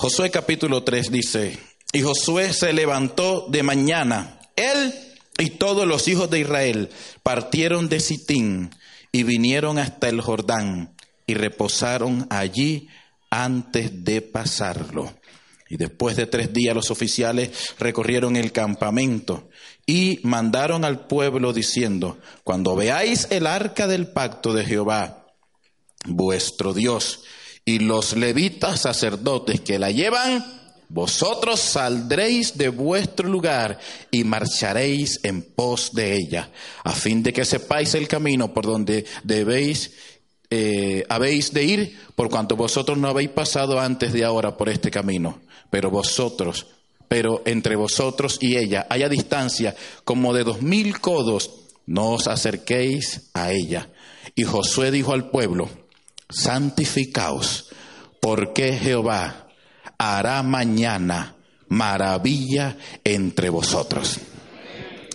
Josué capítulo 3 dice, y Josué se levantó de mañana, él y todos los hijos de Israel partieron de Sitín y vinieron hasta el Jordán y reposaron allí antes de pasarlo. Y después de tres días los oficiales recorrieron el campamento y mandaron al pueblo diciendo, cuando veáis el arca del pacto de Jehová, vuestro Dios, y los levitas sacerdotes que la llevan, vosotros saldréis de vuestro lugar y marcharéis en pos de ella, a fin de que sepáis el camino por donde debéis eh, habéis de ir, por cuanto vosotros no habéis pasado antes de ahora por este camino, pero vosotros, pero entre vosotros y ella haya distancia como de dos mil codos, no os acerquéis a ella. Y Josué dijo al pueblo, santificaos, porque Jehová hará mañana maravilla entre vosotros.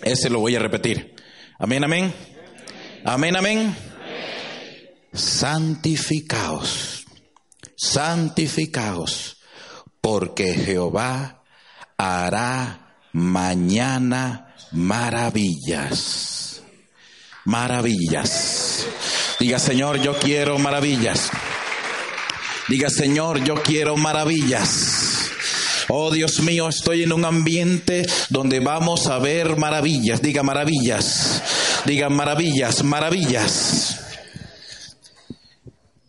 Ese lo voy a repetir. Amén, amén. Amén, amén. Santificaos, santificaos, porque Jehová hará mañana maravillas. Maravillas. Diga, Señor, yo quiero maravillas. Diga, Señor, yo quiero maravillas. Oh Dios mío, estoy en un ambiente donde vamos a ver maravillas. Diga maravillas. Diga maravillas, maravillas.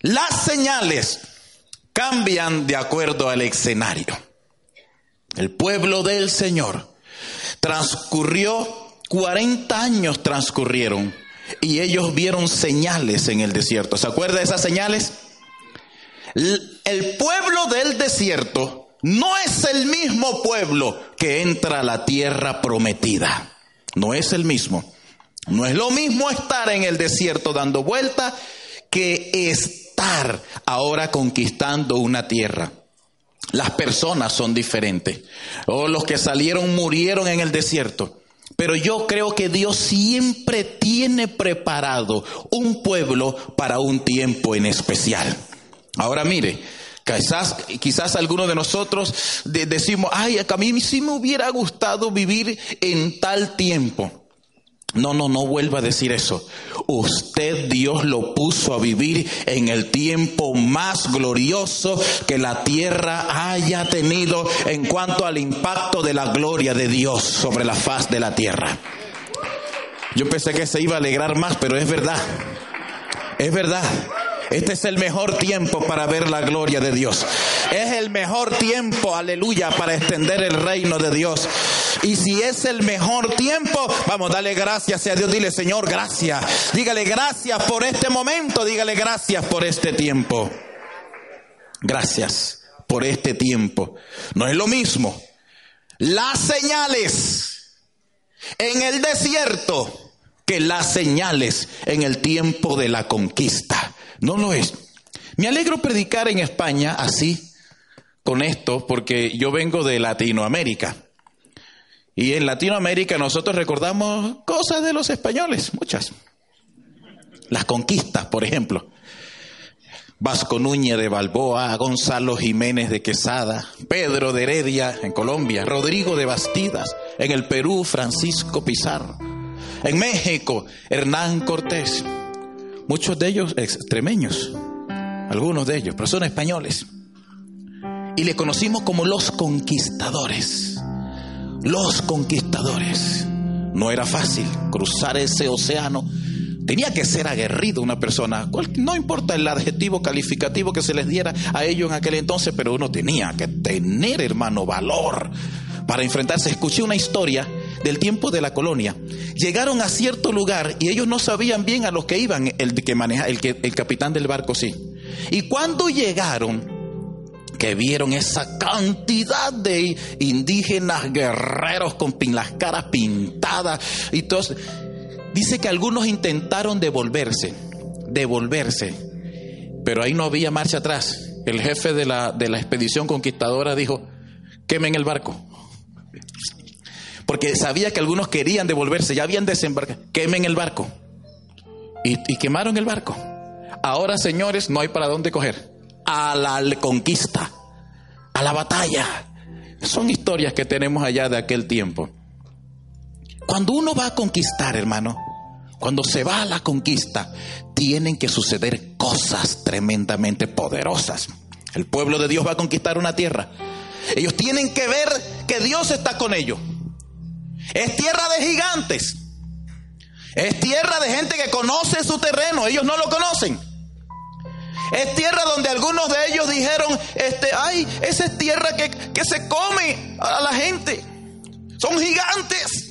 Las señales cambian de acuerdo al escenario. El pueblo del Señor transcurrió, 40 años transcurrieron y ellos vieron señales en el desierto. ¿Se acuerda de esas señales? El pueblo del desierto no es el mismo pueblo que entra a la tierra prometida. No es el mismo. No es lo mismo estar en el desierto dando vuelta que estar ahora conquistando una tierra. Las personas son diferentes. O oh, los que salieron murieron en el desierto. Pero yo creo que Dios siempre tiene preparado un pueblo para un tiempo en especial. Ahora mire, quizás, quizás algunos de nosotros decimos, ay, a mí sí me hubiera gustado vivir en tal tiempo. No, no, no vuelva a decir eso. Usted Dios lo puso a vivir en el tiempo más glorioso que la tierra haya tenido en cuanto al impacto de la gloria de Dios sobre la faz de la tierra. Yo pensé que se iba a alegrar más, pero es verdad. Es verdad. Este es el mejor tiempo para ver la gloria de Dios. Es el mejor tiempo, aleluya, para extender el reino de Dios. Y si es el mejor tiempo, vamos, dale gracias a Dios. Dile, Señor, gracias. Dígale gracias por este momento. Dígale gracias por este tiempo. Gracias por este tiempo. No es lo mismo. Las señales en el desierto que las señales en el tiempo de la conquista. No lo es. Me alegro predicar en España así, con esto, porque yo vengo de Latinoamérica. Y en Latinoamérica nosotros recordamos cosas de los españoles, muchas. Las conquistas, por ejemplo. Vasco Núñez de Balboa, Gonzalo Jiménez de Quesada, Pedro de Heredia en Colombia, Rodrigo de Bastidas, en el Perú Francisco Pizarro, en México Hernán Cortés, muchos de ellos extremeños, algunos de ellos, pero son españoles. Y le conocimos como los conquistadores. Los conquistadores. No era fácil cruzar ese océano. Tenía que ser aguerrido una persona. No importa el adjetivo calificativo que se les diera a ellos en aquel entonces, pero uno tenía que tener, hermano, valor para enfrentarse. Escuché una historia del tiempo de la colonia. Llegaron a cierto lugar y ellos no sabían bien a los que iban, el que maneja, el, que, el capitán del barco sí. Y cuando llegaron, que vieron esa cantidad de indígenas guerreros con las caras pintadas y todos. Dice que algunos intentaron devolverse, devolverse, pero ahí no había marcha atrás. El jefe de la, de la expedición conquistadora dijo, quemen el barco. Porque sabía que algunos querían devolverse, ya habían desembarcado, quemen el barco. Y, y quemaron el barco. Ahora, señores, no hay para dónde coger a la conquista, a la batalla. Son historias que tenemos allá de aquel tiempo. Cuando uno va a conquistar, hermano, cuando se va a la conquista, tienen que suceder cosas tremendamente poderosas. El pueblo de Dios va a conquistar una tierra. Ellos tienen que ver que Dios está con ellos. Es tierra de gigantes. Es tierra de gente que conoce su terreno. Ellos no lo conocen. Es tierra donde algunos de ellos dijeron, este, ay, esa es tierra que, que se come a la gente. Son gigantes.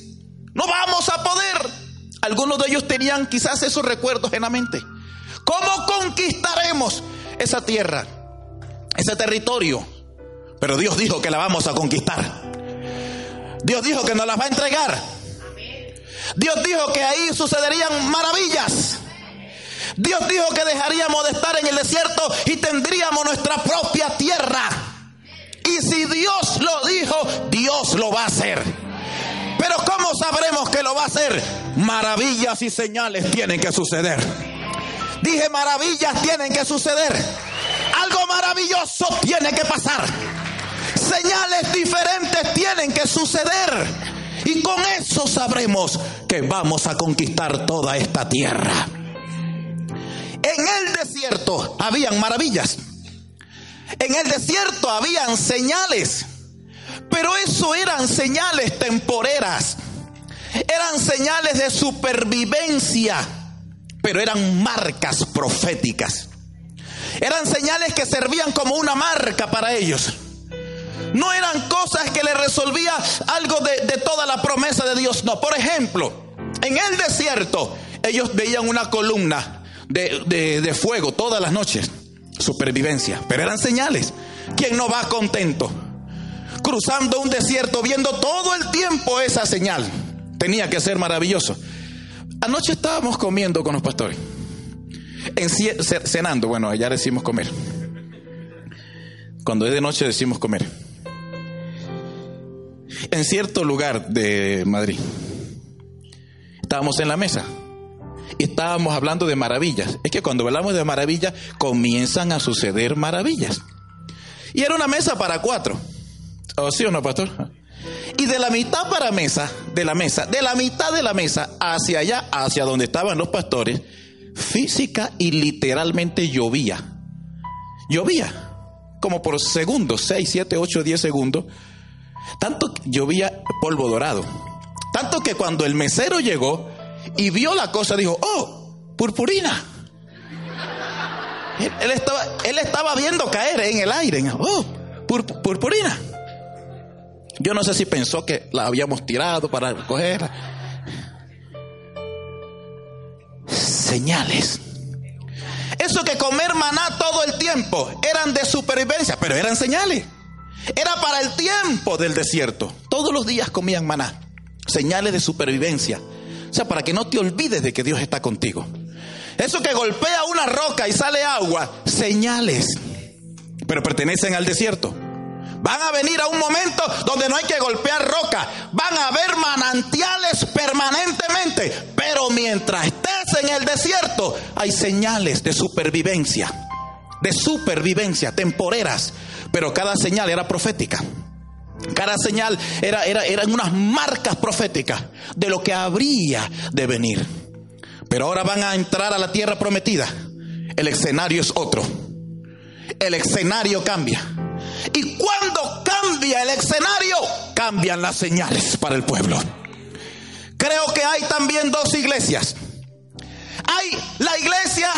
No vamos a poder. Algunos de ellos tenían quizás esos recuerdos en la mente. ¿Cómo conquistaremos esa tierra, ese territorio? Pero Dios dijo que la vamos a conquistar. Dios dijo que nos las va a entregar. Dios dijo que ahí sucederían maravillas. Dios dijo que dejaríamos de estar en el desierto y tendríamos nuestra propia tierra. Y si Dios lo dijo, Dios lo va a hacer. Pero ¿cómo sabremos que lo va a hacer? Maravillas y señales tienen que suceder. Dije maravillas tienen que suceder. Algo maravilloso tiene que pasar. Señales diferentes tienen que suceder. Y con eso sabremos que vamos a conquistar toda esta tierra. En el desierto habían maravillas. En el desierto habían señales. Pero eso eran señales temporeras. Eran señales de supervivencia. Pero eran marcas proféticas. Eran señales que servían como una marca para ellos. No eran cosas que le resolvía algo de, de, toda la promesa de Dios. No, por ejemplo, en el desierto ellos veían una columna de, de, fuego todas las noches. Supervivencia. Pero eran señales. ¿Quién no va contento? Cruzando un desierto, viendo todo el tiempo esa señal. Tenía que ser maravilloso. Anoche estábamos comiendo con los pastores. En, cenando, bueno, allá decimos comer. Cuando es de noche decimos comer. En cierto lugar de Madrid. Estábamos en la mesa estábamos hablando de maravillas. Es que cuando hablamos de maravillas, comienzan a suceder maravillas. Y era una mesa para cuatro. ¿O sí o no, pastor? Y de la mitad para mesa, de la mesa, de la mitad de la mesa hacia allá, hacia donde estaban los pastores, física y literalmente llovía. Llovía. Como por segundos, 6, 7, 8, 10 segundos. Tanto llovía polvo dorado. Tanto que cuando el mesero llegó, y vio la cosa, dijo, oh, purpurina. Él, estaba, él estaba viendo caer en el aire, oh, purpurina. Yo no sé si pensó que la habíamos tirado para recogerla. Señales. Eso que comer maná todo el tiempo eran de supervivencia, pero eran señales. Era para el tiempo del desierto. Todos los días comían maná. Señales de supervivencia. O sea, para que no te olvides de que Dios está contigo. Eso que golpea una roca y sale agua, señales, pero pertenecen al desierto. Van a venir a un momento donde no hay que golpear roca. Van a haber manantiales permanentemente. Pero mientras estés en el desierto, hay señales de supervivencia. De supervivencia, temporeras. Pero cada señal era profética. Cada señal era, era, eran unas marcas proféticas de lo que habría de venir. Pero ahora van a entrar a la tierra prometida. El escenario es otro. El escenario cambia. Y cuando cambia el escenario, cambian las señales para el pueblo. Creo que hay también dos iglesias. Hay la iglesia,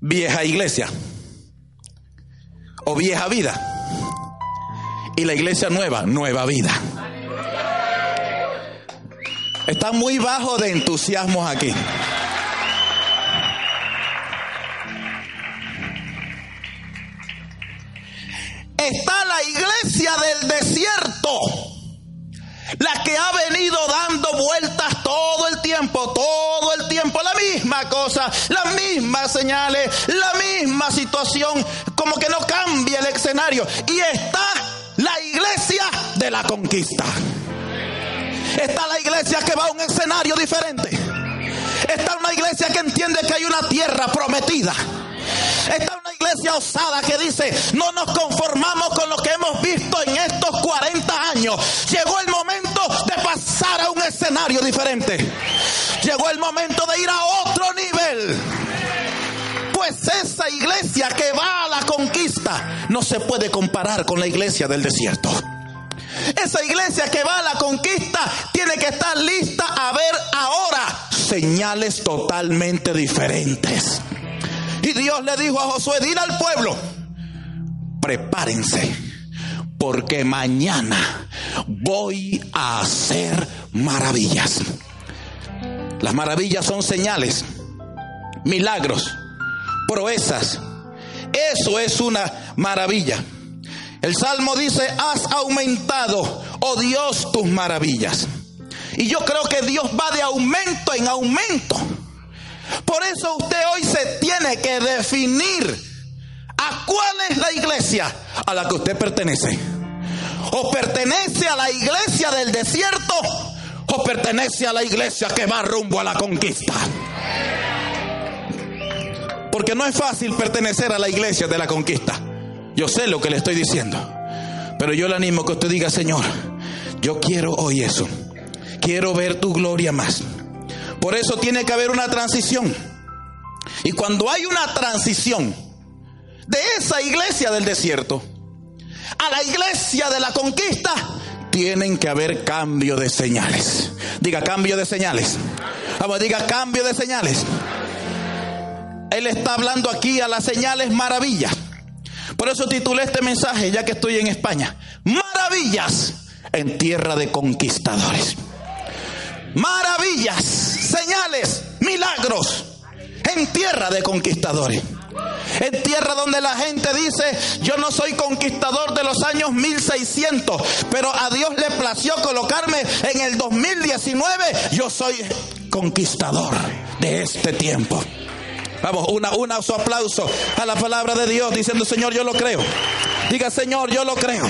vieja iglesia, o vieja vida y la iglesia nueva, nueva vida. Está muy bajo de entusiasmo aquí. está la iglesia del desierto. La que ha venido dando vueltas todo el tiempo, todo el tiempo, la misma cosa, las mismas señales, la misma situación, como que no cambia el escenario. Y está la iglesia de la conquista. Está la iglesia que va a un escenario diferente. Está una iglesia que entiende que hay una tierra prometida. Está una iglesia osada que dice, no nos conformamos con lo que hemos visto en estos 40 años. Llegó el momento de pasar a un escenario diferente. Llegó el momento de ir a otro nivel. Pues esa iglesia que va a la conquista no se puede comparar con la iglesia del desierto. Esa iglesia que va a la conquista tiene que estar lista a ver ahora señales totalmente diferentes. Y Dios le dijo a Josué, dile al pueblo, prepárense, porque mañana voy a hacer maravillas. Las maravillas son señales, milagros, proezas. Eso es una maravilla. El Salmo dice, has aumentado, oh Dios, tus maravillas. Y yo creo que Dios va de aumento en aumento. Por eso usted hoy se tiene que definir a cuál es la iglesia a la que usted pertenece. O pertenece a la iglesia del desierto o pertenece a la iglesia que va rumbo a la conquista. Porque no es fácil pertenecer a la iglesia de la conquista. Yo sé lo que le estoy diciendo. Pero yo le animo que usted diga, Señor, yo quiero hoy eso. Quiero ver tu gloria más. Por eso tiene que haber una transición. Y cuando hay una transición de esa iglesia del desierto a la iglesia de la conquista, tienen que haber cambio de señales. Diga cambio de señales. Vamos, diga cambio de señales. Él está hablando aquí a las señales maravillas. Por eso titulé este mensaje, ya que estoy en España. Maravillas en tierra de conquistadores. Maravillas, señales, milagros en tierra de conquistadores. En tierra donde la gente dice, yo no soy conquistador de los años 1600, pero a Dios le plació colocarme en el 2019, yo soy conquistador de este tiempo. Vamos, una, una, su aplauso a la palabra de Dios diciendo, Señor, yo lo creo. Diga, Señor, yo lo creo.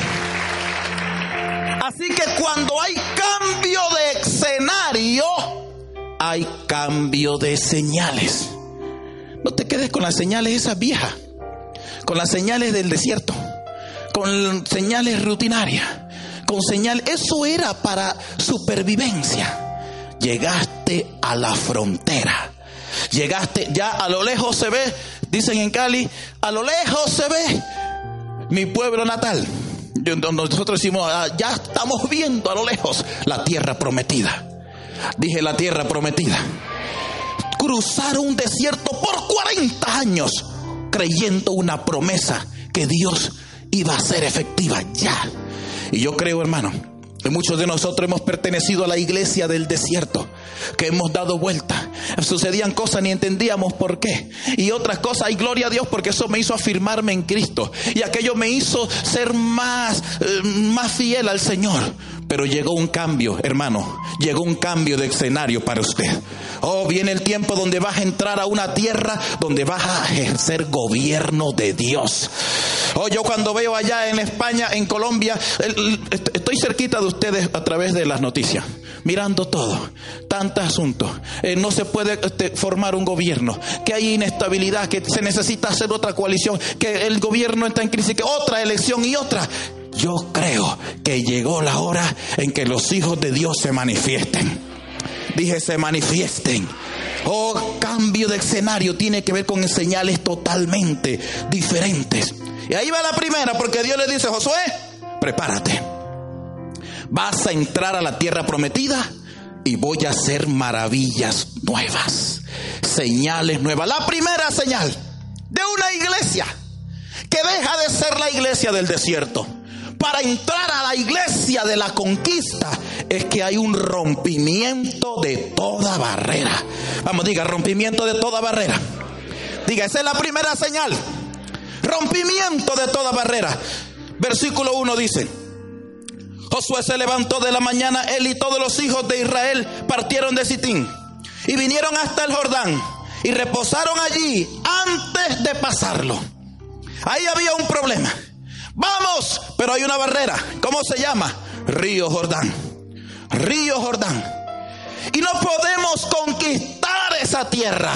Así que cuando hay cambio de escenario, hay cambio de señales. No te quedes con las señales esas viejas, con las señales del desierto, con señales rutinarias, con señales. Eso era para supervivencia. Llegaste a la frontera Llegaste, ya a lo lejos se ve, dicen en Cali, a lo lejos se ve mi pueblo natal. Nosotros decimos, ah, ya estamos viendo a lo lejos la tierra prometida. Dije la tierra prometida. Cruzar un desierto por 40 años creyendo una promesa que Dios iba a ser efectiva ya. Y yo creo, hermano, Muchos de nosotros hemos pertenecido a la iglesia del desierto, que hemos dado vuelta. Sucedían cosas ni entendíamos por qué. Y otras cosas, y gloria a Dios, porque eso me hizo afirmarme en Cristo. Y aquello me hizo ser más, eh, más fiel al Señor. Pero llegó un cambio, hermano. Llegó un cambio de escenario para usted. Oh, viene el tiempo donde vas a entrar a una tierra donde vas a ejercer gobierno de Dios. Oh, yo cuando veo allá en España, en Colombia, estoy cerquita de ustedes a través de las noticias, mirando todo, tantos asuntos. Eh, no se puede este, formar un gobierno, que hay inestabilidad, que se necesita hacer otra coalición, que el gobierno está en crisis, que otra elección y otra. Yo creo que llegó la hora en que los hijos de Dios se manifiesten. Dije, se manifiesten. Oh, cambio de escenario tiene que ver con señales totalmente diferentes. Y ahí va la primera, porque Dios le dice, Josué, prepárate. Vas a entrar a la tierra prometida y voy a hacer maravillas nuevas, señales nuevas. La primera señal de una iglesia que deja de ser la iglesia del desierto para entrar a la iglesia de la conquista es que hay un rompimiento de toda barrera. Vamos, diga, rompimiento de toda barrera. Diga, esa es la primera señal. Rompimiento de toda barrera. Versículo 1 dice, Josué se levantó de la mañana, él y todos los hijos de Israel partieron de Sitín y vinieron hasta el Jordán y reposaron allí antes de pasarlo. Ahí había un problema. Vamos, pero hay una barrera. ¿Cómo se llama? Río Jordán. Río Jordán. Y no podemos conquistar esa tierra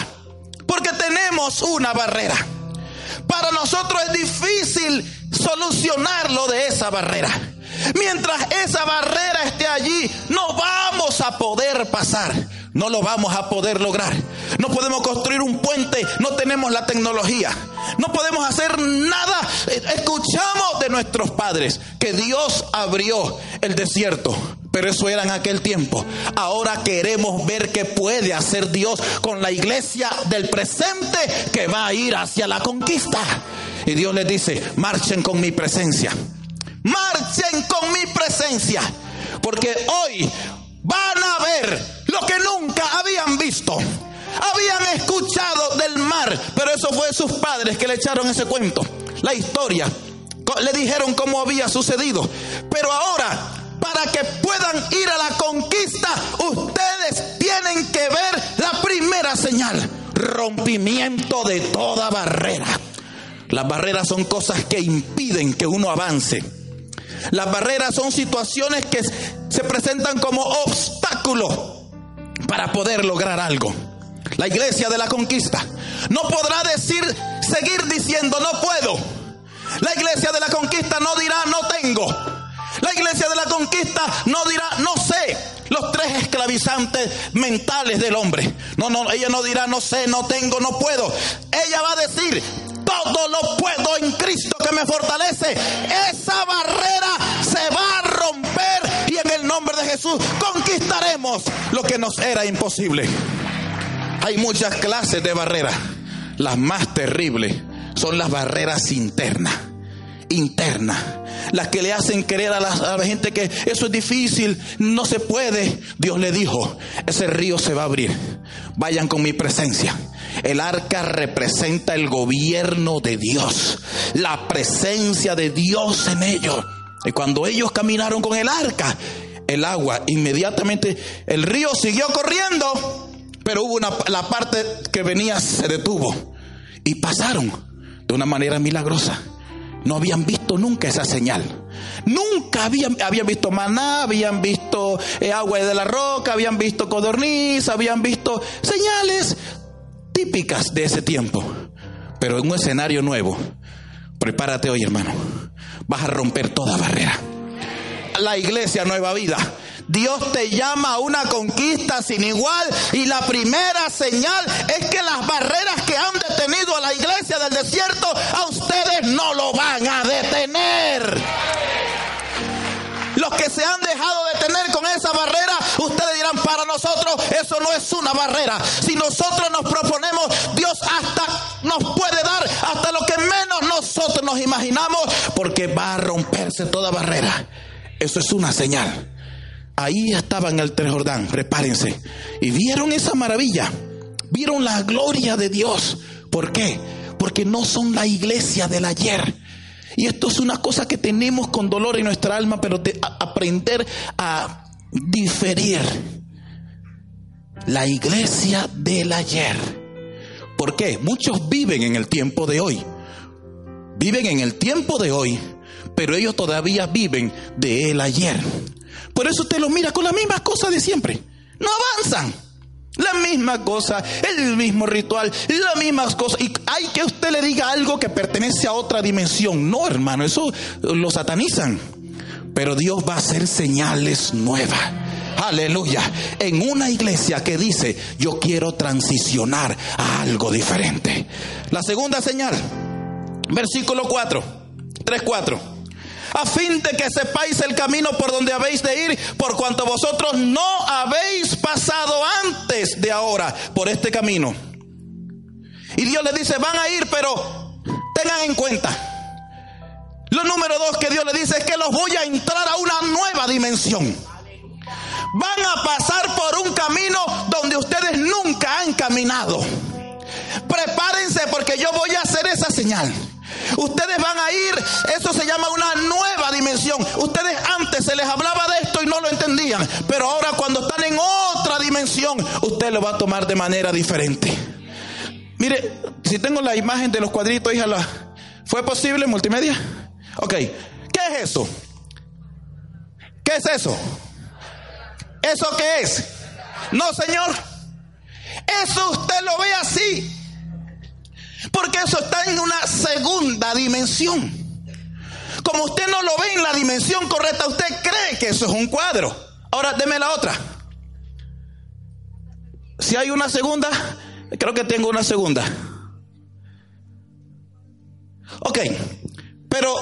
porque tenemos una barrera. Para nosotros es difícil solucionarlo de esa barrera. Mientras esa barrera esté allí, no vamos a poder pasar. No lo vamos a poder lograr. No podemos construir un puente, no tenemos la tecnología. No podemos hacer nada. Escuchamos de nuestros padres que Dios abrió el desierto. Pero eso era en aquel tiempo. Ahora queremos ver qué puede hacer Dios con la iglesia del presente que va a ir hacia la conquista. Y Dios les dice, marchen con mi presencia. Marchen con mi presencia. Porque hoy van a ver lo que nunca habían visto. Habían escuchado del mar, pero eso fue sus padres que le echaron ese cuento, la historia. Le dijeron cómo había sucedido. Pero ahora, para que puedan ir a la conquista, ustedes tienen que ver la primera señal, rompimiento de toda barrera. Las barreras son cosas que impiden que uno avance. Las barreras son situaciones que se presentan como obstáculos para poder lograr algo. La iglesia de la conquista no podrá decir, seguir diciendo no puedo. La iglesia de la conquista no dirá no tengo. La iglesia de la conquista no dirá no sé. Los tres esclavizantes mentales del hombre. No, no, ella no dirá no sé, no tengo, no puedo. Ella va a decir todo lo puedo en Cristo que me fortalece. Esa barrera se va a romper y en el nombre de Jesús conquistaremos lo que nos era imposible. Hay muchas clases de barreras. Las más terribles son las barreras internas. Internas. Las que le hacen creer a la, a la, gente que eso es difícil, no se puede. Dios le dijo, ese río se va a abrir. Vayan con mi presencia. El arca representa el gobierno de Dios, la presencia de Dios en ellos. Y cuando ellos caminaron con el arca, el agua inmediatamente, el río siguió corriendo, pero hubo una, la parte que venía se detuvo y pasaron de una manera milagrosa. No habían visto nunca esa señal. Nunca habían, habían visto maná, habían visto eh, agua de la roca, habían visto codorniz, habían visto señales típicas de ese tiempo. Pero en un escenario nuevo, prepárate hoy hermano, vas a romper toda barrera. La iglesia Nueva Vida Dios te llama a una conquista sin igual y la primera señal es que las barreras que han detenido a la iglesia del desierto a ustedes no lo van a detener. Los que se han dejado detener con esa barrera, ustedes dirán, para nosotros eso no es una barrera. Si nosotros nos proponemos, Dios hasta nos puede dar hasta lo que menos nosotros nos imaginamos, porque va a romperse toda barrera. Eso es una señal ahí estaban el Jordán, prepárense, y vieron esa maravilla, vieron la gloria de Dios. ¿Por qué? Porque no son la iglesia del ayer. Y esto es una cosa que tenemos con dolor en nuestra alma, pero de aprender a diferir. La iglesia del ayer. ¿Por qué? Muchos viven en el tiempo de hoy. Viven en el tiempo de hoy, pero ellos todavía viven de el ayer. Por eso usted lo mira con las mismas cosas de siempre. No avanzan. La misma cosa, el mismo ritual, las mismas cosas. Y hay que usted le diga algo que pertenece a otra dimensión. No, hermano, eso lo satanizan. Pero Dios va a hacer señales nuevas. Aleluya. En una iglesia que dice, yo quiero transicionar a algo diferente. La segunda señal, versículo 4, 3, 4 a fin de que sepáis el camino por donde habéis de ir, por cuanto vosotros no habéis pasado antes de ahora por este camino. Y Dios le dice, van a ir, pero tengan en cuenta. Lo número dos que Dios le dice es que los voy a entrar a una nueva dimensión. Van a pasar por un camino donde ustedes nunca han caminado. Prepárense porque yo voy a hacer esa señal. Ustedes van a ir, eso se llama una nueva dimensión. Ustedes antes se les hablaba de esto y no lo entendían, pero ahora cuando están en otra dimensión, usted lo va a tomar de manera diferente. Mire, si tengo la imagen de los cuadritos, híjala, ¿fue posible multimedia? Ok, ¿qué es eso? ¿Qué es eso? ¿Eso qué es? No, señor. Eso usted En una segunda dimensión. Como usted no lo ve en la dimensión correcta, usted cree que eso es un cuadro. Ahora, deme la otra. Si hay una segunda, creo que tengo una segunda. Ok, pero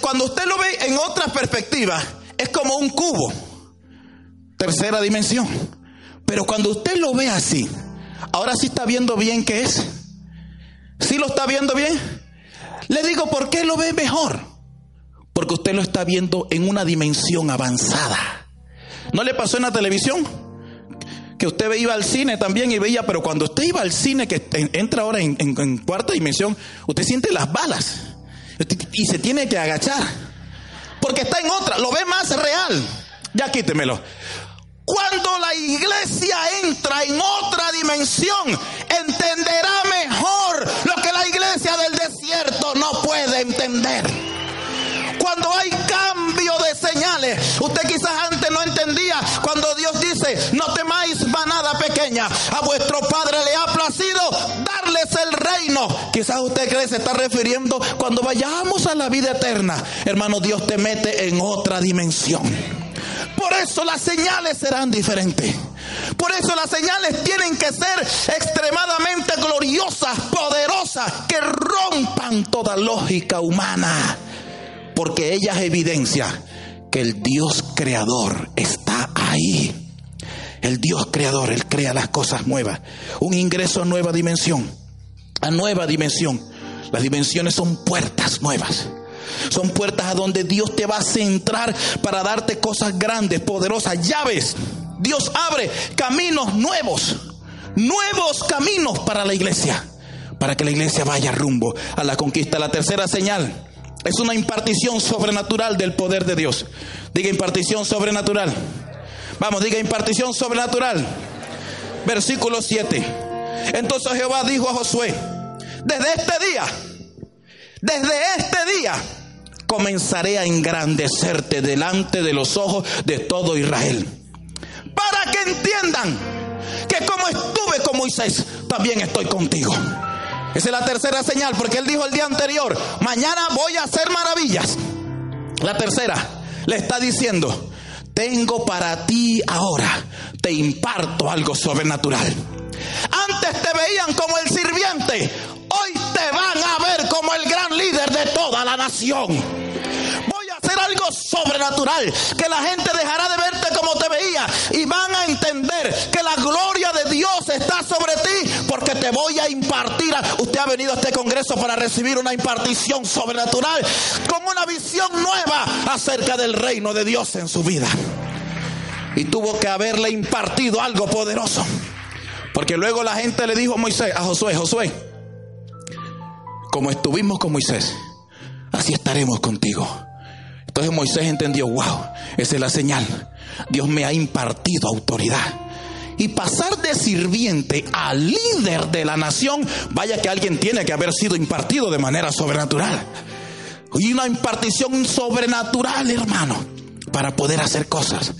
cuando usted lo ve en otra perspectiva, es como un cubo, tercera dimensión. Pero cuando usted lo ve así, ahora sí está viendo bien qué es. ¿Sí lo está viendo bien? Le digo, ¿por qué lo ve mejor? Porque usted lo está viendo en una dimensión avanzada. ¿No le pasó en la televisión? Que usted iba al cine también y veía, pero cuando usted iba al cine, que entra ahora en, en cuarta dimensión, usted siente las balas y se tiene que agachar. Porque está en otra, lo ve más real. Ya quítemelo. Cuando la iglesia entra en otra dimensión, entenderá mejor lo que la iglesia del desierto no puede entender. Cuando hay cambio de señales, usted quizás antes no entendía cuando Dios dice, no temáis manada pequeña, a vuestro Padre le ha placido darles el reino. Quizás usted cree se está refiriendo cuando vayamos a la vida eterna. Hermano, Dios te mete en otra dimensión. Por eso las señales serán diferentes. Por eso las señales tienen que ser extremadamente gloriosas, poderosas, que rompan toda lógica humana. Porque ellas evidencia que el Dios creador está ahí. El Dios creador, Él crea las cosas nuevas. Un ingreso a nueva dimensión. A nueva dimensión. Las dimensiones son puertas nuevas. Son puertas a donde Dios te va a centrar para darte cosas grandes, poderosas, llaves. Dios abre caminos nuevos, nuevos caminos para la iglesia, para que la iglesia vaya rumbo a la conquista. La tercera señal es una impartición sobrenatural del poder de Dios. Diga impartición sobrenatural. Vamos, diga impartición sobrenatural. Versículo 7. Entonces Jehová dijo a Josué, desde este día, desde este día, comenzaré a engrandecerte delante de los ojos de todo Israel. Para que entiendan que como estuve con Moisés, también estoy contigo. Esa es la tercera señal, porque él dijo el día anterior, mañana voy a hacer maravillas. La tercera, le está diciendo, tengo para ti ahora, te imparto algo sobrenatural. Antes te veían como el sirviente, hoy te van a ver como el gran líder de toda la nación algo sobrenatural, que la gente dejará de verte como te veía y van a entender que la gloria de Dios está sobre ti porque te voy a impartir. Usted ha venido a este congreso para recibir una impartición sobrenatural con una visión nueva acerca del reino de Dios en su vida. Y tuvo que haberle impartido algo poderoso. Porque luego la gente le dijo a Moisés, a Josué, Josué, como estuvimos con Moisés, así estaremos contigo. Entonces Moisés entendió, wow, esa es la señal. Dios me ha impartido autoridad. Y pasar de sirviente a líder de la nación, vaya que alguien tiene que haber sido impartido de manera sobrenatural. Y una impartición sobrenatural, hermano, para poder hacer cosas.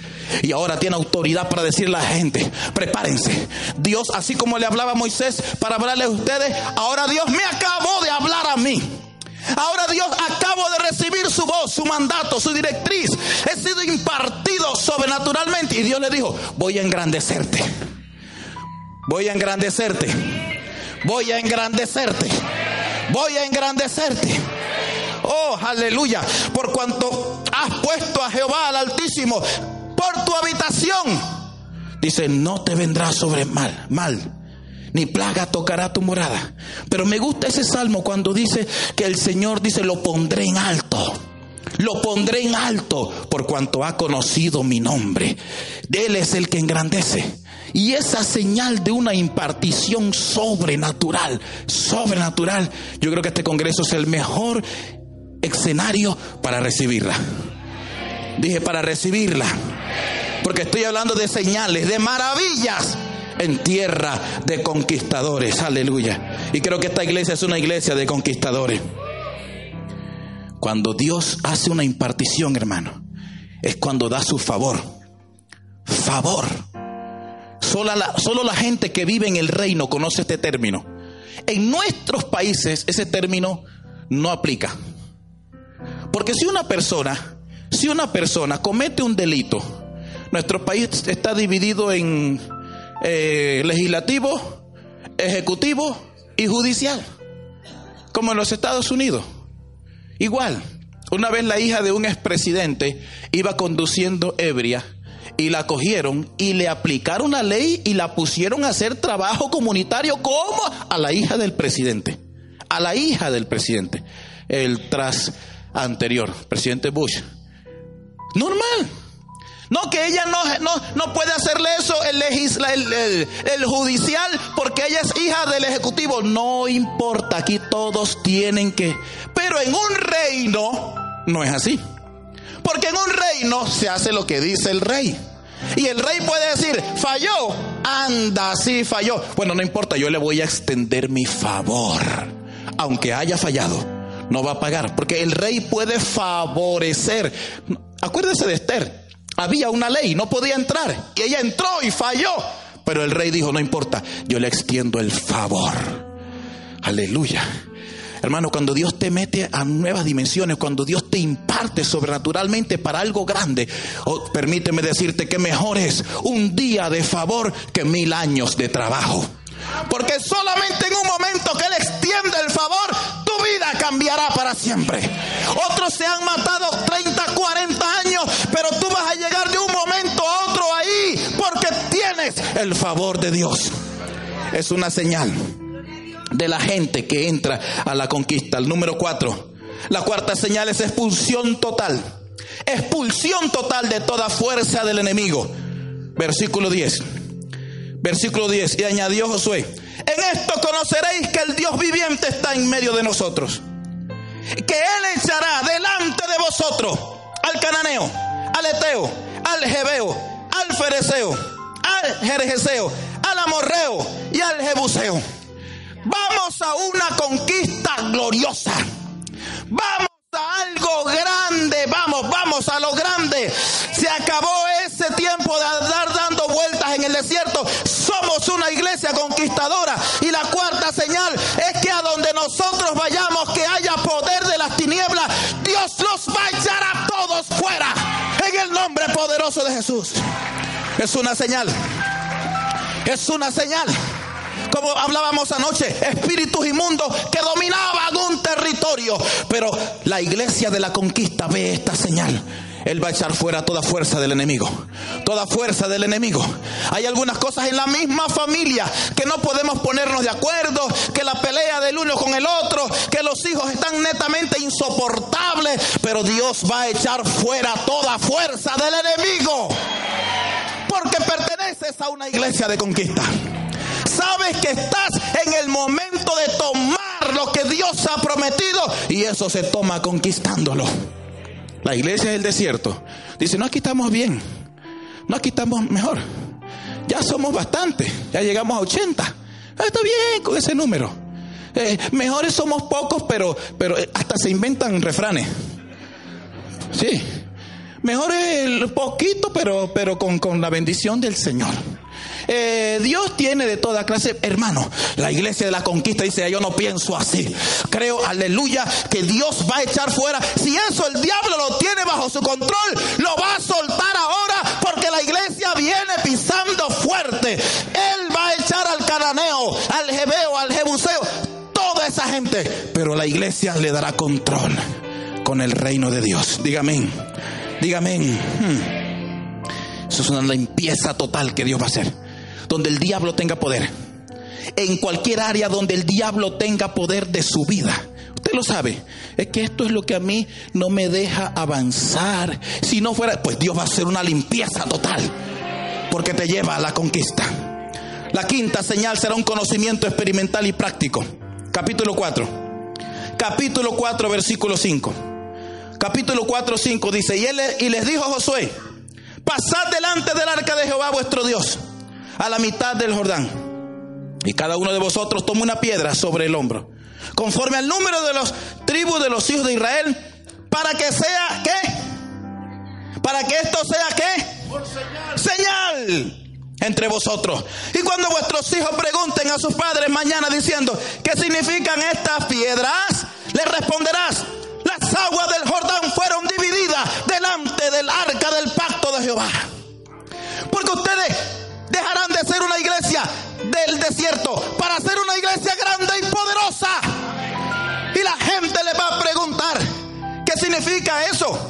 Y ahora tiene autoridad para decirle a la gente, prepárense. Dios, así como le hablaba a Moisés para hablarle a ustedes, ahora Dios me acabó de hablar a mí. Ahora Dios acabo de recibir su voz, su mandato, su directriz. He sido impartido sobrenaturalmente. Y Dios le dijo, voy a engrandecerte. Voy a engrandecerte. Voy a engrandecerte. Voy a engrandecerte. Oh, aleluya. Por cuanto has puesto a Jehová al Altísimo por tu habitación. Dice, no te vendrá sobre mal, mal ni plaga tocará tu morada. Pero me gusta ese salmo cuando dice que el Señor dice, lo pondré en alto. Lo pondré en alto por cuanto ha conocido mi nombre. Él es el que engrandece. Y esa señal de una impartición sobrenatural, sobrenatural, yo creo que este Congreso es el mejor escenario para recibirla. Dije para recibirla. Porque estoy hablando de señales, de maravillas en tierra de conquistadores. Aleluya. Y creo que esta iglesia es una iglesia de conquistadores. Cuando Dios hace una impartición, hermano, es cuando da su favor. Favor. Solo la, solo la gente que vive en el reino conoce este término. En nuestros países ese término no aplica. Porque si una persona, si una persona comete un delito, nuestro país está dividido en eh, legislativo, ejecutivo y judicial, como en los Estados Unidos. Igual, una vez la hija de un expresidente iba conduciendo ebria y la cogieron y le aplicaron la ley y la pusieron a hacer trabajo comunitario como a la hija del presidente. A la hija del presidente. El tras anterior, presidente Bush. Normal. No, que ella no, no, puede hacerle eso el, judicial porque ella es hija del ejecutivo. No importa, aquí todos tienen que... Pero en un reino no es así. Porque en un reino se hace lo que dice el rey. Y el rey puede decir, falló, anda, sí falló. Bueno, no importa, yo le voy a extender mi favor. Aunque haya fallado, no va a pagar. Porque el rey puede favorecer. Acuérdese de Esther. Había una ley, no podía entrar. Y ella entró y falló. Pero el rey dijo, no importa, yo le extiendo el favor. Aleluya. Hermano, cuando Dios te mete a nuevas dimensiones, cuando Dios te imparte sobrenaturalmente para algo grande, oh, permíteme decirte que mejor es un día de favor que mil años de trabajo. Porque solamente en un momento que Él extiende el favor, cambiará para siempre. Otros se han matado 30, 40 años, pero tú vas a llegar de un momento a otro ahí porque tienes el favor de Dios. Es una señal de la gente que entra a la conquista. El número cuatro. La cuarta señal es expulsión total. Expulsión total de toda fuerza del enemigo. Versículo 10. Versículo 10. Y añadió Josué, en esto conoceréis que el Dios viviente está en medio de nosotros. Que Él echará delante de vosotros al cananeo, al eteo, al jebeo, al fereceo, al jerjeseo, al amorreo y al jebuseo. Vamos a una conquista gloriosa. Vamos a algo grande. Vamos, vamos a lo grande. Se acabó ese tiempo de andar el desierto. Somos una iglesia conquistadora. Y la cuarta señal es que a donde nosotros vayamos, que haya poder de las tinieblas, Dios los va a echar a todos fuera. En el nombre poderoso de Jesús. Es una señal. Es una señal como hablábamos anoche, espíritus inmundos que dominaban un territorio. Pero la iglesia de la conquista ve esta señal. Él va a echar fuera toda fuerza del enemigo. Toda fuerza del enemigo. Hay algunas cosas en la misma familia que no podemos ponernos de acuerdo, que la pelea del uno con el otro, que los hijos están netamente insoportables, pero Dios va a echar fuera toda fuerza del enemigo. Porque perteneces a una iglesia de conquista. Sabes que estás en el momento de tomar lo que Dios ha prometido y eso se toma conquistándolo. La iglesia del desierto dice, no, aquí estamos bien, no, aquí estamos mejor. Ya somos bastante, ya llegamos a 80. Ah, está bien con ese número. Eh, mejores somos pocos, pero, pero eh, hasta se inventan refranes. Sí. Mejor el poquito, pero, pero con, con la bendición del Señor. Eh, Dios tiene de toda clase, hermano. La iglesia de la conquista dice, yo no pienso así. Creo, aleluya, que Dios va a echar fuera. Si eso el diablo lo tiene bajo su control, lo va a soltar ahora porque la iglesia viene pisando fuerte. Él va a echar al cananeo, al jebeo, al jebuseo, toda esa gente. Pero la iglesia le dará control con el reino de Dios. Dígame, dígame. Hmm. Eso es una limpieza total que Dios va a hacer donde el diablo tenga poder. En cualquier área donde el diablo tenga poder de su vida. Usted lo sabe. Es que esto es lo que a mí no me deja avanzar. Si no fuera, pues Dios va a hacer una limpieza total. Porque te lleva a la conquista. La quinta señal será un conocimiento experimental y práctico. Capítulo 4. Capítulo 4, versículo 5. Capítulo 4, 5 dice, y, él, y les dijo Josué, pasad delante del arca de Jehová vuestro Dios, a la mitad del Jordán. Y cada uno de vosotros toma una piedra sobre el hombro, conforme al número de los tribus de los hijos de Israel, para que sea qué? Para que esto sea qué? señal. entre vosotros. Y cuando vuestros hijos pregunten a sus padres mañana diciendo, ¿qué significan estas piedras? Les responderás, las aguas del Jordán fueron divididas delante del arca del pacto de Jehová. Porque ustedes dejarán de ser una iglesia del desierto para ser una iglesia grande y poderosa. Y la gente le va a preguntar, ¿qué significa eso?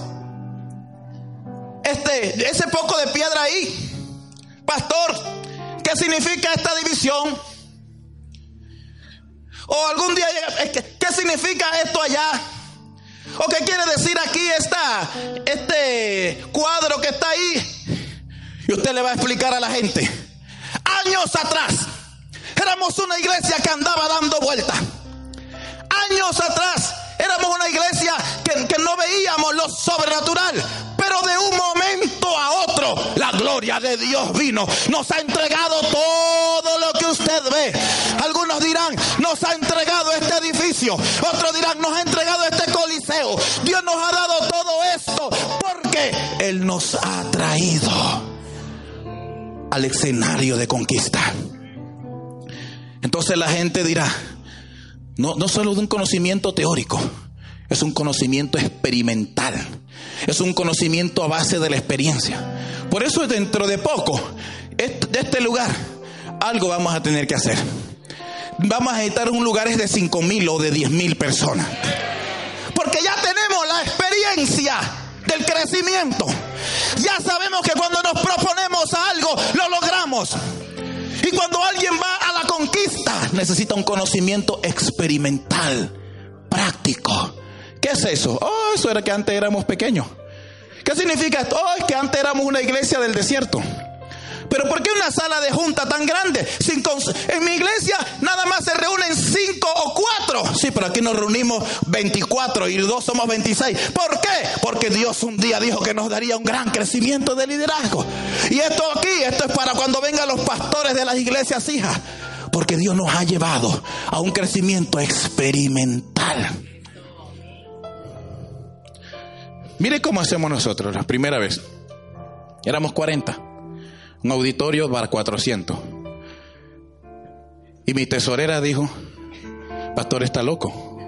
Este, ese poco de piedra ahí, pastor, ¿qué significa esta división? O algún día, ¿qué significa esto allá? ¿O qué quiere decir aquí esta, este cuadro que está ahí? Usted le va a explicar a la gente. Años atrás, éramos una iglesia que andaba dando vueltas. Años atrás, éramos una iglesia que, que no veíamos lo sobrenatural. Pero de un momento a otro, la gloria de Dios vino. Nos ha entregado todo lo que usted ve. Algunos dirán, nos ha entregado este edificio. Otros dirán, nos ha entregado al escenario de conquista. Entonces la gente dirá, no, no solo de un conocimiento teórico, es un conocimiento experimental, es un conocimiento a base de la experiencia. Por eso dentro de poco, de este lugar, algo vamos a tener que hacer. Vamos a necesitar un lugar de 5 mil o de 10 mil personas. Porque ya tenemos la experiencia del crecimiento. Ya sabemos que cuando nos proponemos algo, lo logramos. Y cuando alguien va a la conquista, necesita un conocimiento experimental, práctico. ¿Qué es eso? Oh, eso era que antes éramos pequeños. ¿Qué significa esto? Oh, es que antes éramos una iglesia del desierto. Pero ¿por qué una sala de junta tan grande? en mi iglesia nada más se reúnen cinco o cuatro. Sí, pero aquí nos reunimos 24 y dos somos 26. ¿Por qué? Porque Dios un día dijo que nos daría un gran crecimiento de liderazgo. Y esto aquí, esto es para cuando vengan los pastores de las iglesias hijas. Porque Dios nos ha llevado a un crecimiento experimental. Mire cómo hacemos nosotros la primera vez. Éramos 40 un auditorio para 400. Y mi tesorera dijo, pastor está loco.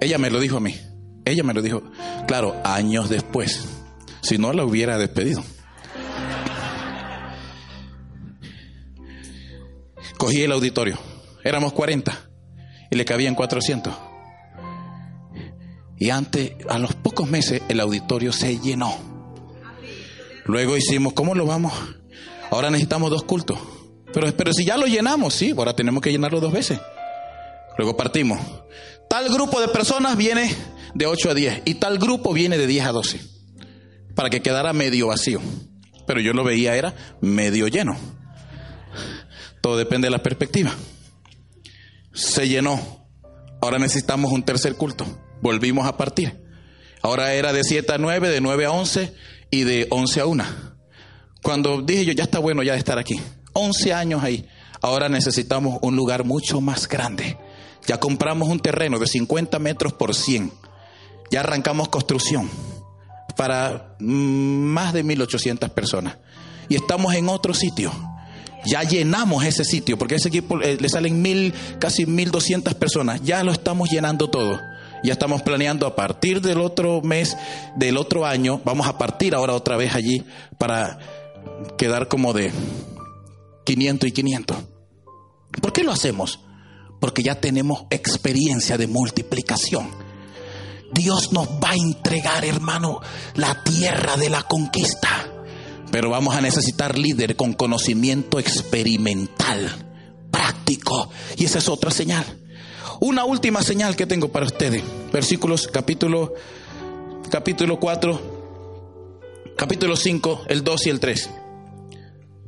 Ella me lo dijo a mí. Ella me lo dijo, claro, años después. Si no, la hubiera despedido. Cogí el auditorio. Éramos 40 y le cabían 400. Y antes, a los pocos meses, el auditorio se llenó. Luego hicimos, ¿cómo lo vamos? Ahora necesitamos dos cultos. Pero, pero si ya lo llenamos, sí, ahora tenemos que llenarlo dos veces. Luego partimos. Tal grupo de personas viene de 8 a 10 y tal grupo viene de 10 a 12. Para que quedara medio vacío. Pero yo lo veía era medio lleno. Todo depende de la perspectiva. Se llenó. Ahora necesitamos un tercer culto. Volvimos a partir. Ahora era de 7 a 9, de 9 a 11 y de 11 a 1. Cuando dije yo, ya está bueno ya de estar aquí. 11 años ahí. Ahora necesitamos un lugar mucho más grande. Ya compramos un terreno de 50 metros por 100. Ya arrancamos construcción para más de 1800 personas. Y estamos en otro sitio. Ya llenamos ese sitio, porque ese equipo eh, le salen mil, casi 1200 personas. Ya lo estamos llenando todo. Ya estamos planeando a partir del otro mes, del otro año, vamos a partir ahora otra vez allí para quedar como de 500 y 500. ¿Por qué lo hacemos? Porque ya tenemos experiencia de multiplicación. Dios nos va a entregar, hermano, la tierra de la conquista. Pero vamos a necesitar líder con conocimiento experimental, práctico. Y esa es otra señal. Una última señal que tengo para ustedes. Versículos capítulo capítulo 4 capítulo 5, el 2 y el 3.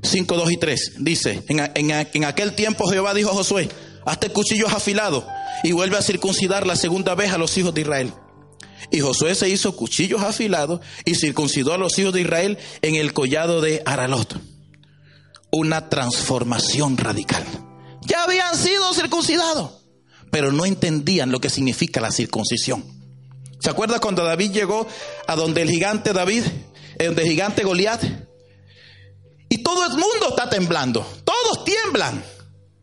5, 2 y 3 dice, en, en, en aquel tiempo Jehová dijo a Josué, hazte cuchillos afilados y vuelve a circuncidar la segunda vez a los hijos de Israel. Y Josué se hizo cuchillos afilados y circuncidó a los hijos de Israel en el collado de Aralot. Una transformación radical. Ya habían sido circuncidados, pero no entendían lo que significa la circuncisión. ¿Se acuerda cuando David llegó a donde el gigante David, el gigante Goliat? Y todo el mundo está temblando, todos tiemblan.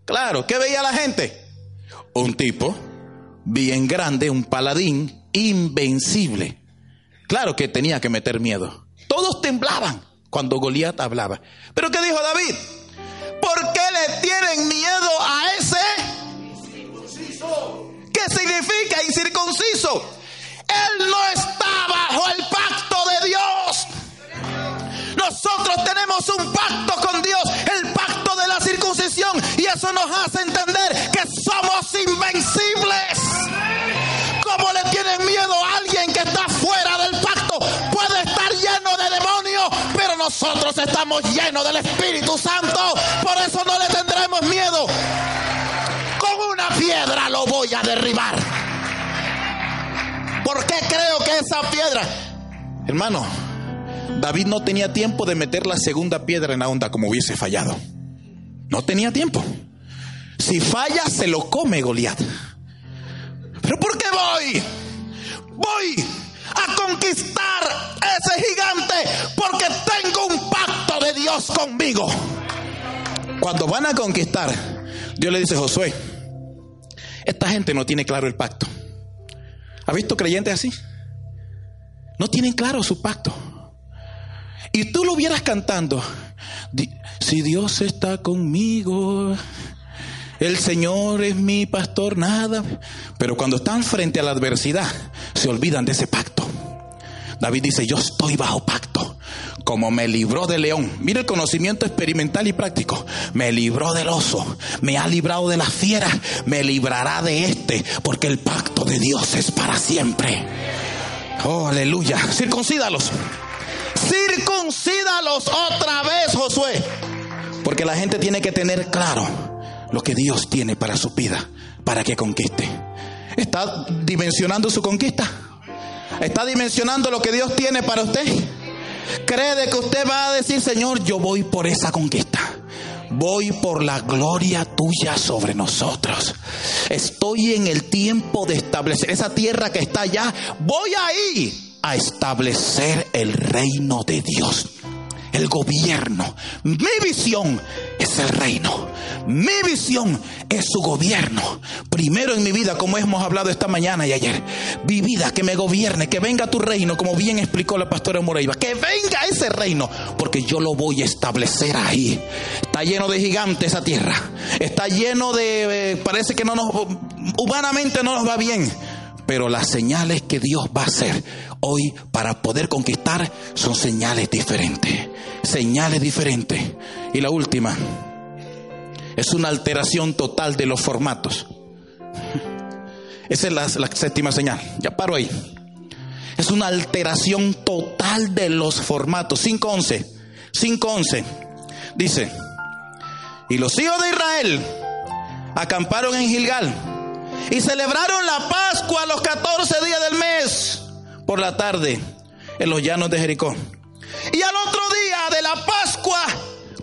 Claro, ¿qué veía la gente? Un tipo bien grande, un paladín invencible. Claro que tenía que meter miedo. Todos temblaban cuando Goliat hablaba. Pero ¿qué dijo David? ¿Por qué le tienen miedo a ese? ¿Qué significa incircunciso? Él no está bajo el pacto de. Nosotros tenemos un pacto con Dios, el pacto de la circuncisión, y eso nos hace entender que somos invencibles. ¿Cómo le tienen miedo a alguien que está fuera del pacto? Puede estar lleno de demonios, pero nosotros estamos llenos del Espíritu Santo. Por eso no le tendremos miedo. Con una piedra lo voy a derribar. ¿Por qué creo que esa piedra? Hermano, David no tenía tiempo de meter la segunda piedra en la onda como hubiese fallado. No tenía tiempo. Si falla, se lo come Goliat. ¿Pero por qué voy? Voy a conquistar ese gigante porque tengo un pacto de Dios conmigo. Cuando van a conquistar, Dios le dice, Josué, esta gente no tiene claro el pacto. ¿Ha visto creyentes así? No tienen claro su pacto. Y tú lo vieras cantando, si Dios está conmigo, el Señor es mi pastor, nada. Pero cuando están frente a la adversidad, se olvidan de ese pacto. David dice, yo estoy bajo pacto. Como me libró del león. Mira el conocimiento experimental y práctico. Me libró del oso. Me ha librado de la fiera. Me librará de este. Porque el pacto de Dios es para siempre. Oh, aleluya. Circuncídalos. Circuncídalos otra vez, Josué. Porque la gente tiene que tener claro lo que Dios tiene para su vida, para que conquiste. ¿Está dimensionando su conquista? ¿Está dimensionando lo que Dios tiene para usted? ¿Cree de que usted va a decir, Señor, yo voy por esa conquista? Voy por la gloria tuya sobre nosotros. Estoy en el tiempo de establecer esa tierra que está allá. Voy ahí a establecer el reino de Dios el gobierno. Mi visión es el reino. Mi visión es su gobierno. Primero en mi vida, como hemos hablado esta mañana y ayer. Mi vida, que me gobierne, que venga tu reino, como bien explicó la pastora Moreiva. Que venga ese reino, porque yo lo voy a establecer ahí. Está lleno de gigantes esa tierra. Está lleno de... Eh, parece que no nos... Humanamente no nos va bien pero las señales que Dios va a hacer hoy para poder conquistar son señales diferentes. Señales diferentes. Y la última es una alteración total de los formatos. Esa es la, séptima señal. Ya paro ahí. Es una alteración total de los formatos. 5.11. 5.11. Dice, y los hijos de Israel acamparon en Gilgal y celebraron la Pascua los 14 días del mes por la tarde en los llanos de Jericó. Y al otro día de la Pascua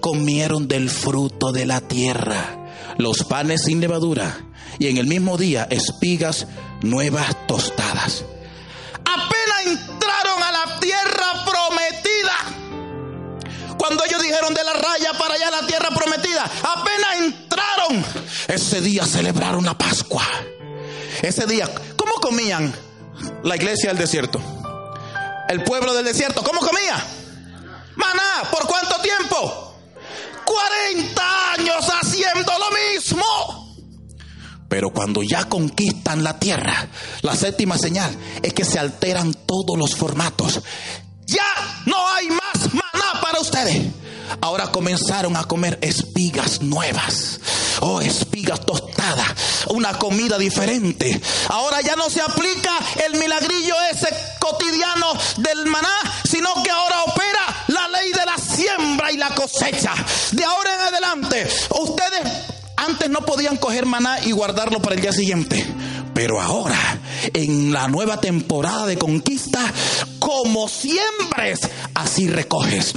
comieron del fruto de la tierra, los panes sin levadura y en el mismo día espigas nuevas tostadas. Apenas entraron a la tierra prometida. Cuando ellos dijeron de la raya para allá la tierra prometida, apenas entraron. Ese día celebraron la Pascua. Ese día, ¿cómo comían la iglesia del desierto? El pueblo del desierto, ¿cómo comía? Maná, ¿por cuánto tiempo? 40 años haciendo lo mismo. Pero cuando ya conquistan la tierra, la séptima señal es que se alteran todos los formatos. Ya no hay más maná para ustedes. Ahora comenzaron a comer espigas nuevas. Oh, espigas tostadas, una comida diferente. Ahora ya no se aplica el milagrillo ese cotidiano del maná, sino que ahora opera la ley de la siembra y la cosecha. De ahora en adelante, ustedes antes no podían coger maná y guardarlo para el día siguiente. Pero ahora, en la nueva temporada de conquista, como siembres, así recoges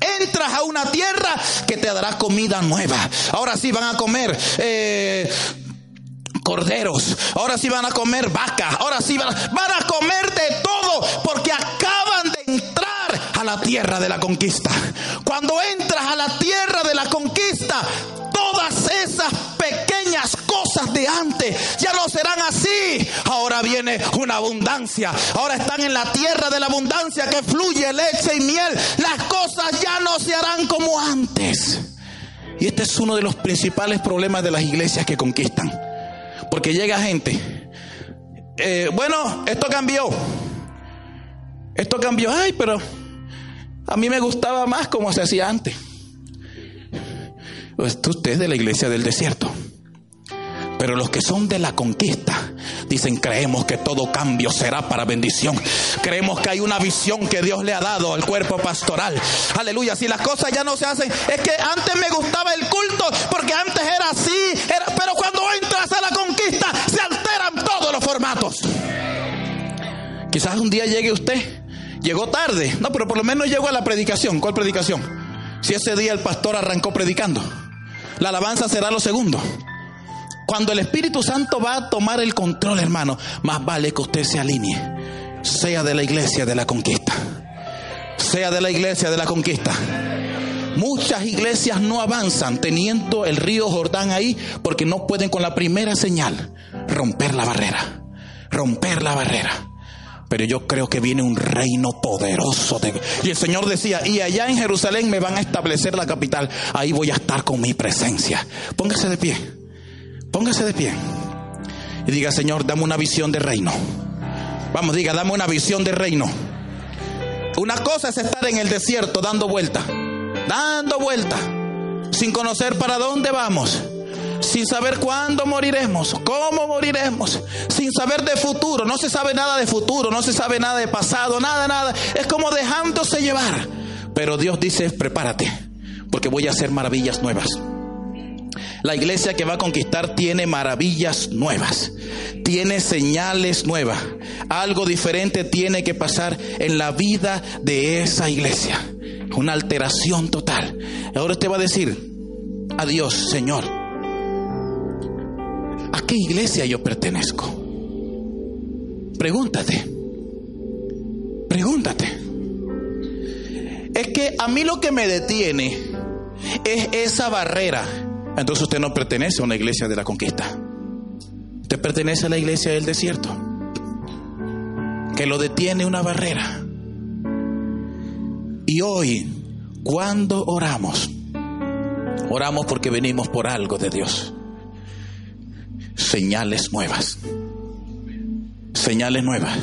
entras a una tierra que te dará comida nueva. Ahora sí van a comer eh, corderos, ahora sí van a comer vacas, ahora sí van a comer de todo porque acaban la tierra de la conquista. Cuando entras a la tierra de la conquista, todas esas pequeñas cosas de antes ya no serán así. Ahora viene una abundancia. Ahora están en la tierra de la abundancia que fluye leche y miel. Las cosas ya no se harán como antes. Y este es uno de los principales problemas de las iglesias que conquistan. Porque llega gente. Eh, bueno, esto cambió. Esto cambió. Ay, pero a mí me gustaba más como se hacía antes. Pues usted es de la iglesia del desierto. Pero los que son de la conquista dicen, creemos que todo cambio será para bendición. Creemos que hay una visión que Dios le ha dado al cuerpo pastoral. Aleluya, si las cosas ya no se hacen, es que antes me gustaba el culto porque antes era así, pero cuando entras a la conquista se alteran todos los formatos. Quizás un día llegue usted, llegó tarde, no, pero por lo menos llegó a la predicación. ¿Cuál predicación? Si ese día el pastor arrancó predicando, la alabanza será lo segundo. Cuando el Espíritu Santo va a tomar el control, hermano, más vale que usted se alinee. Sea de la iglesia de la conquista. Sea de la iglesia de la conquista. Muchas iglesias no avanzan teniendo el río Jordán ahí porque no pueden con la primera señal romper la barrera. Romper la barrera. Pero yo creo que viene un reino poderoso. De... Y el Señor decía, y allá en Jerusalén me van a establecer la capital. Ahí voy a estar con mi presencia. Póngase de pie. Póngase de pie y diga, Señor, dame una visión de reino. Vamos, diga, dame una visión de reino. Una cosa es estar en el desierto dando vuelta, dando vuelta, sin conocer para dónde vamos, sin saber cuándo moriremos, cómo moriremos, sin saber de futuro. No se sabe nada de futuro, no se sabe nada de pasado, nada, nada. Es como dejándose llevar. Pero Dios dice, prepárate, porque voy a hacer maravillas nuevas. La iglesia que va a conquistar tiene maravillas nuevas, tiene señales nuevas. Algo diferente tiene que pasar en la vida de esa iglesia. Una alteración total. Ahora usted va a decir, adiós Señor. ¿A qué iglesia yo pertenezco? Pregúntate. Pregúntate. Es que a mí lo que me detiene es esa barrera entonces usted no pertenece a una iglesia de la conquista. Usted pertenece a la iglesia del desierto, que lo detiene una barrera. Y hoy, cuando oramos, oramos porque venimos por algo de Dios. Señales nuevas. Señales nuevas.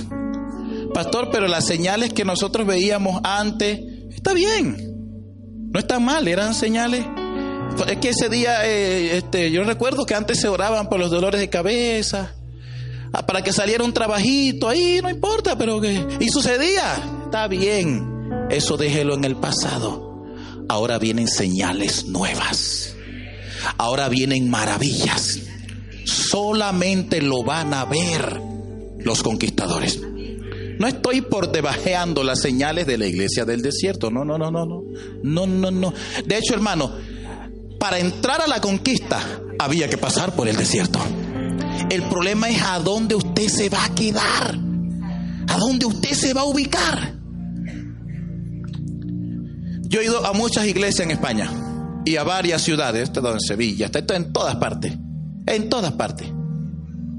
Pastor, pero las señales que nosotros veíamos antes, está bien. No está mal, eran señales es que ese día, eh, este, yo recuerdo que antes se oraban por los dolores de cabeza, ah, para que saliera un trabajito ahí, no importa, pero que... Y sucedía, está bien, eso déjelo en el pasado. Ahora vienen señales nuevas, ahora vienen maravillas. Solamente lo van a ver los conquistadores. No estoy por debajeando las señales de la iglesia del desierto. No, no, no, no, no. No, no, no. De hecho, hermano, para entrar a la conquista había que pasar por el desierto. El problema es a dónde usted se va a quedar, a dónde usted se va a ubicar. Yo he ido a muchas iglesias en España y a varias ciudades, he estado en Sevilla, he estado en todas partes, en todas partes,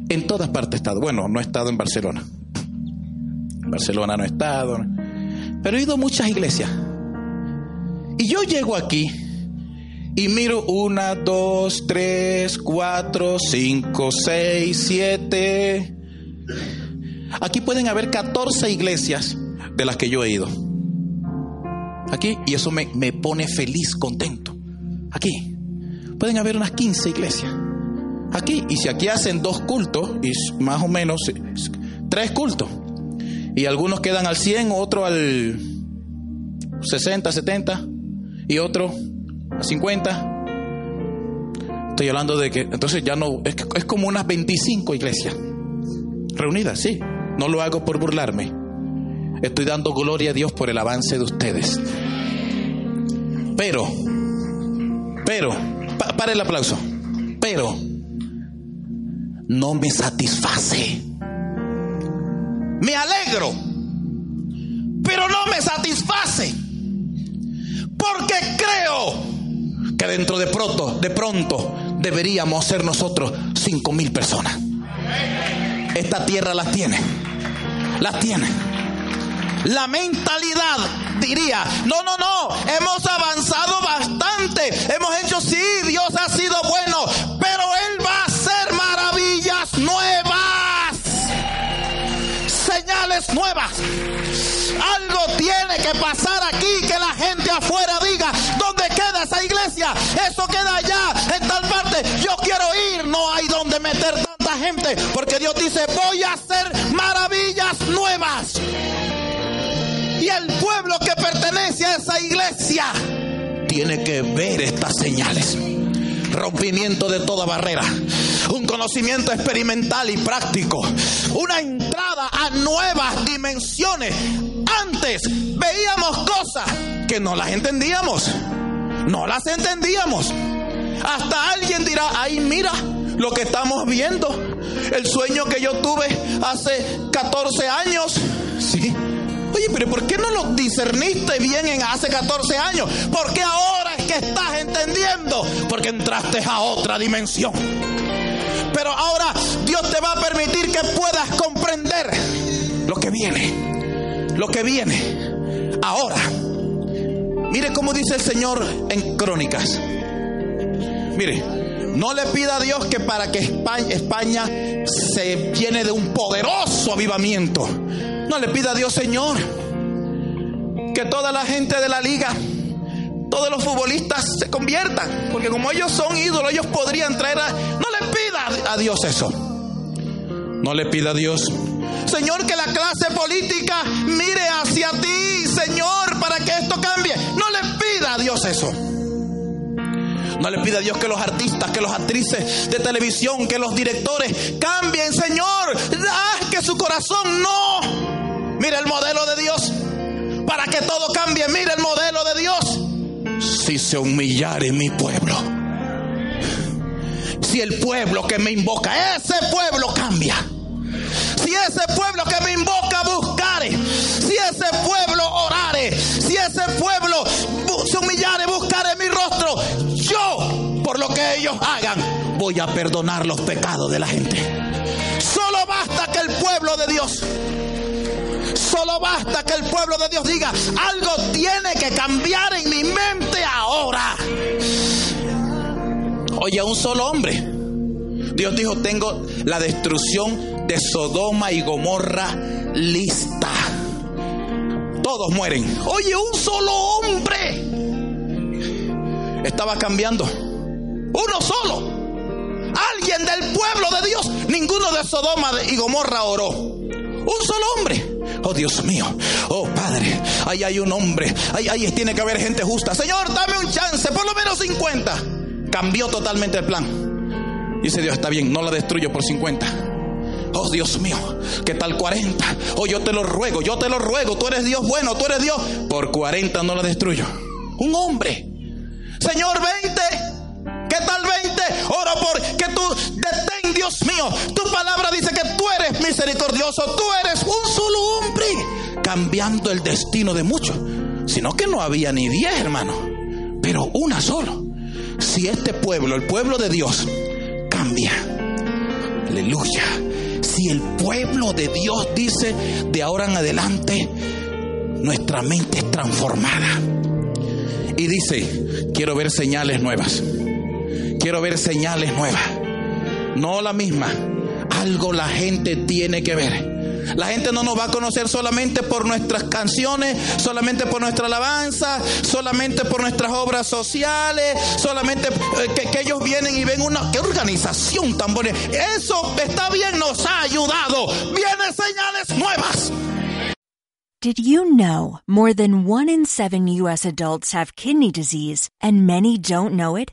en todas partes he estado. Bueno, no he estado en Barcelona, en Barcelona no he estado, pero he ido a muchas iglesias. Y yo llego aquí y miro una, dos, tres, cuatro, cinco, seis, siete. Aquí pueden haber 14 iglesias de las que yo he ido. Aquí, y eso me, me pone feliz, contento. Aquí. pueden haber unas 15 iglesias. Aquí, y si aquí hacen dos cultos, y más o menos tres cultos, y algunos quedan al 100, otro al 60, 70, y otro a 50. Estoy hablando de que, entonces ya no, es, es como unas 25 iglesias reunidas, sí. No lo hago por burlarme. Estoy dando gloria a Dios por el avance de ustedes. Pero, pero, para el aplauso, pero no me satisface. Me alegro, pero no me satisface. Porque creo que dentro de pronto, de pronto, deberíamos ser nosotros cinco mil personas. Esta tierra las tiene, las tiene. La mentalidad diría, no, no, no, hemos avanzado bastante, hemos hecho, sí, Dios ha sido bueno, Algo tiene que pasar aquí, que la gente afuera diga, ¿dónde queda esa iglesia? Eso queda allá, en tal parte, yo quiero ir, no hay donde meter tanta gente, porque Dios dice, voy a hacer maravillas nuevas. Y el pueblo que pertenece a esa iglesia tiene que ver estas señales. Rompimiento de toda barrera. Un conocimiento experimental y práctico. Una entrada a nuevas dimensiones. Antes veíamos cosas que no las entendíamos. No las entendíamos. Hasta alguien dirá, ay mira lo que estamos viendo. El sueño que yo tuve hace 14 años. Sí, Oye, pero ¿por qué no lo discerniste bien en hace 14 años? ¿Por qué ahora es que estás entendiendo? Porque entraste a otra dimensión. Pero ahora Dios te va a permitir que puedas comprender lo que viene. Lo que viene. Ahora. Mire cómo dice el Señor en Crónicas. Mire, no le pida a Dios que para que España, se llene de un poderoso avivamiento no le pida a Dios, Señor, que toda la gente de la liga, todos los futbolistas se conviertan, porque como ellos son ídolos, ellos podrían traer a... No le pida a Dios eso. No le pida a Dios, Señor, que la clase política mire hacia ti, Señor, para que esto cambie. No le pida a Dios eso. No le pida a Dios que los artistas, que los actrices de televisión, que los directores cambien, Señor. Ah, que su corazón no. Mira el modelo de Dios. Para que todo cambie, mira el modelo de Dios. Si se humillare mi pueblo. Si el pueblo que me invoca, ese pueblo cambia. Si ese pueblo que me invoca buscare, si ese pueblo orare, si ese pueblo se humillare, buscare mi rostro, yo, por lo que ellos hagan, voy a perdonar los pecados de la gente. Solo basta que el pueblo de Dios Solo basta que el pueblo de Dios diga, algo tiene que cambiar en mi mente ahora. Oye, un solo hombre. Dios dijo, tengo la destrucción de Sodoma y Gomorra lista. Todos mueren. Oye, un solo hombre. Estaba cambiando. Uno solo. Alguien del pueblo de Dios. Ninguno de Sodoma y Gomorra oró. Un solo hombre. Oh Dios mío, oh Padre, ahí hay un hombre, ahí, ahí tiene que haber gente justa. Señor, dame un chance, por lo menos 50. Cambió totalmente el plan. Dice Dios, está bien, no la destruyo por 50. Oh Dios mío, ¿qué tal 40? Oh, yo te lo ruego, yo te lo ruego, tú eres Dios bueno, tú eres Dios. Por 40 no la destruyo. Un hombre. Señor, 20. ¿Qué tal 20? Oro por que tú detén, Dios mío. Tu palabra dice que tú eres misericordioso. Tú eres un solo hombre. Cambiando el destino de muchos. Sino que no había ni diez, hermano. Pero una solo. Si este pueblo, el pueblo de Dios, cambia. Aleluya. Si el pueblo de Dios dice de ahora en adelante, nuestra mente es transformada. Y dice, quiero ver señales nuevas. Quiero ver señales nuevas. No la misma. Algo la gente tiene que ver. La gente no nos va a conocer solamente por nuestras canciones, solamente por nuestra alabanza, solamente por nuestras obras sociales, solamente eh, que, ellos vienen y ven una qué organización tan bonita. Eso está bien, nos ha ayudado. Vienen señales nuevas. Did you know more than one in seven U.S. adults have kidney disease and many don't know it?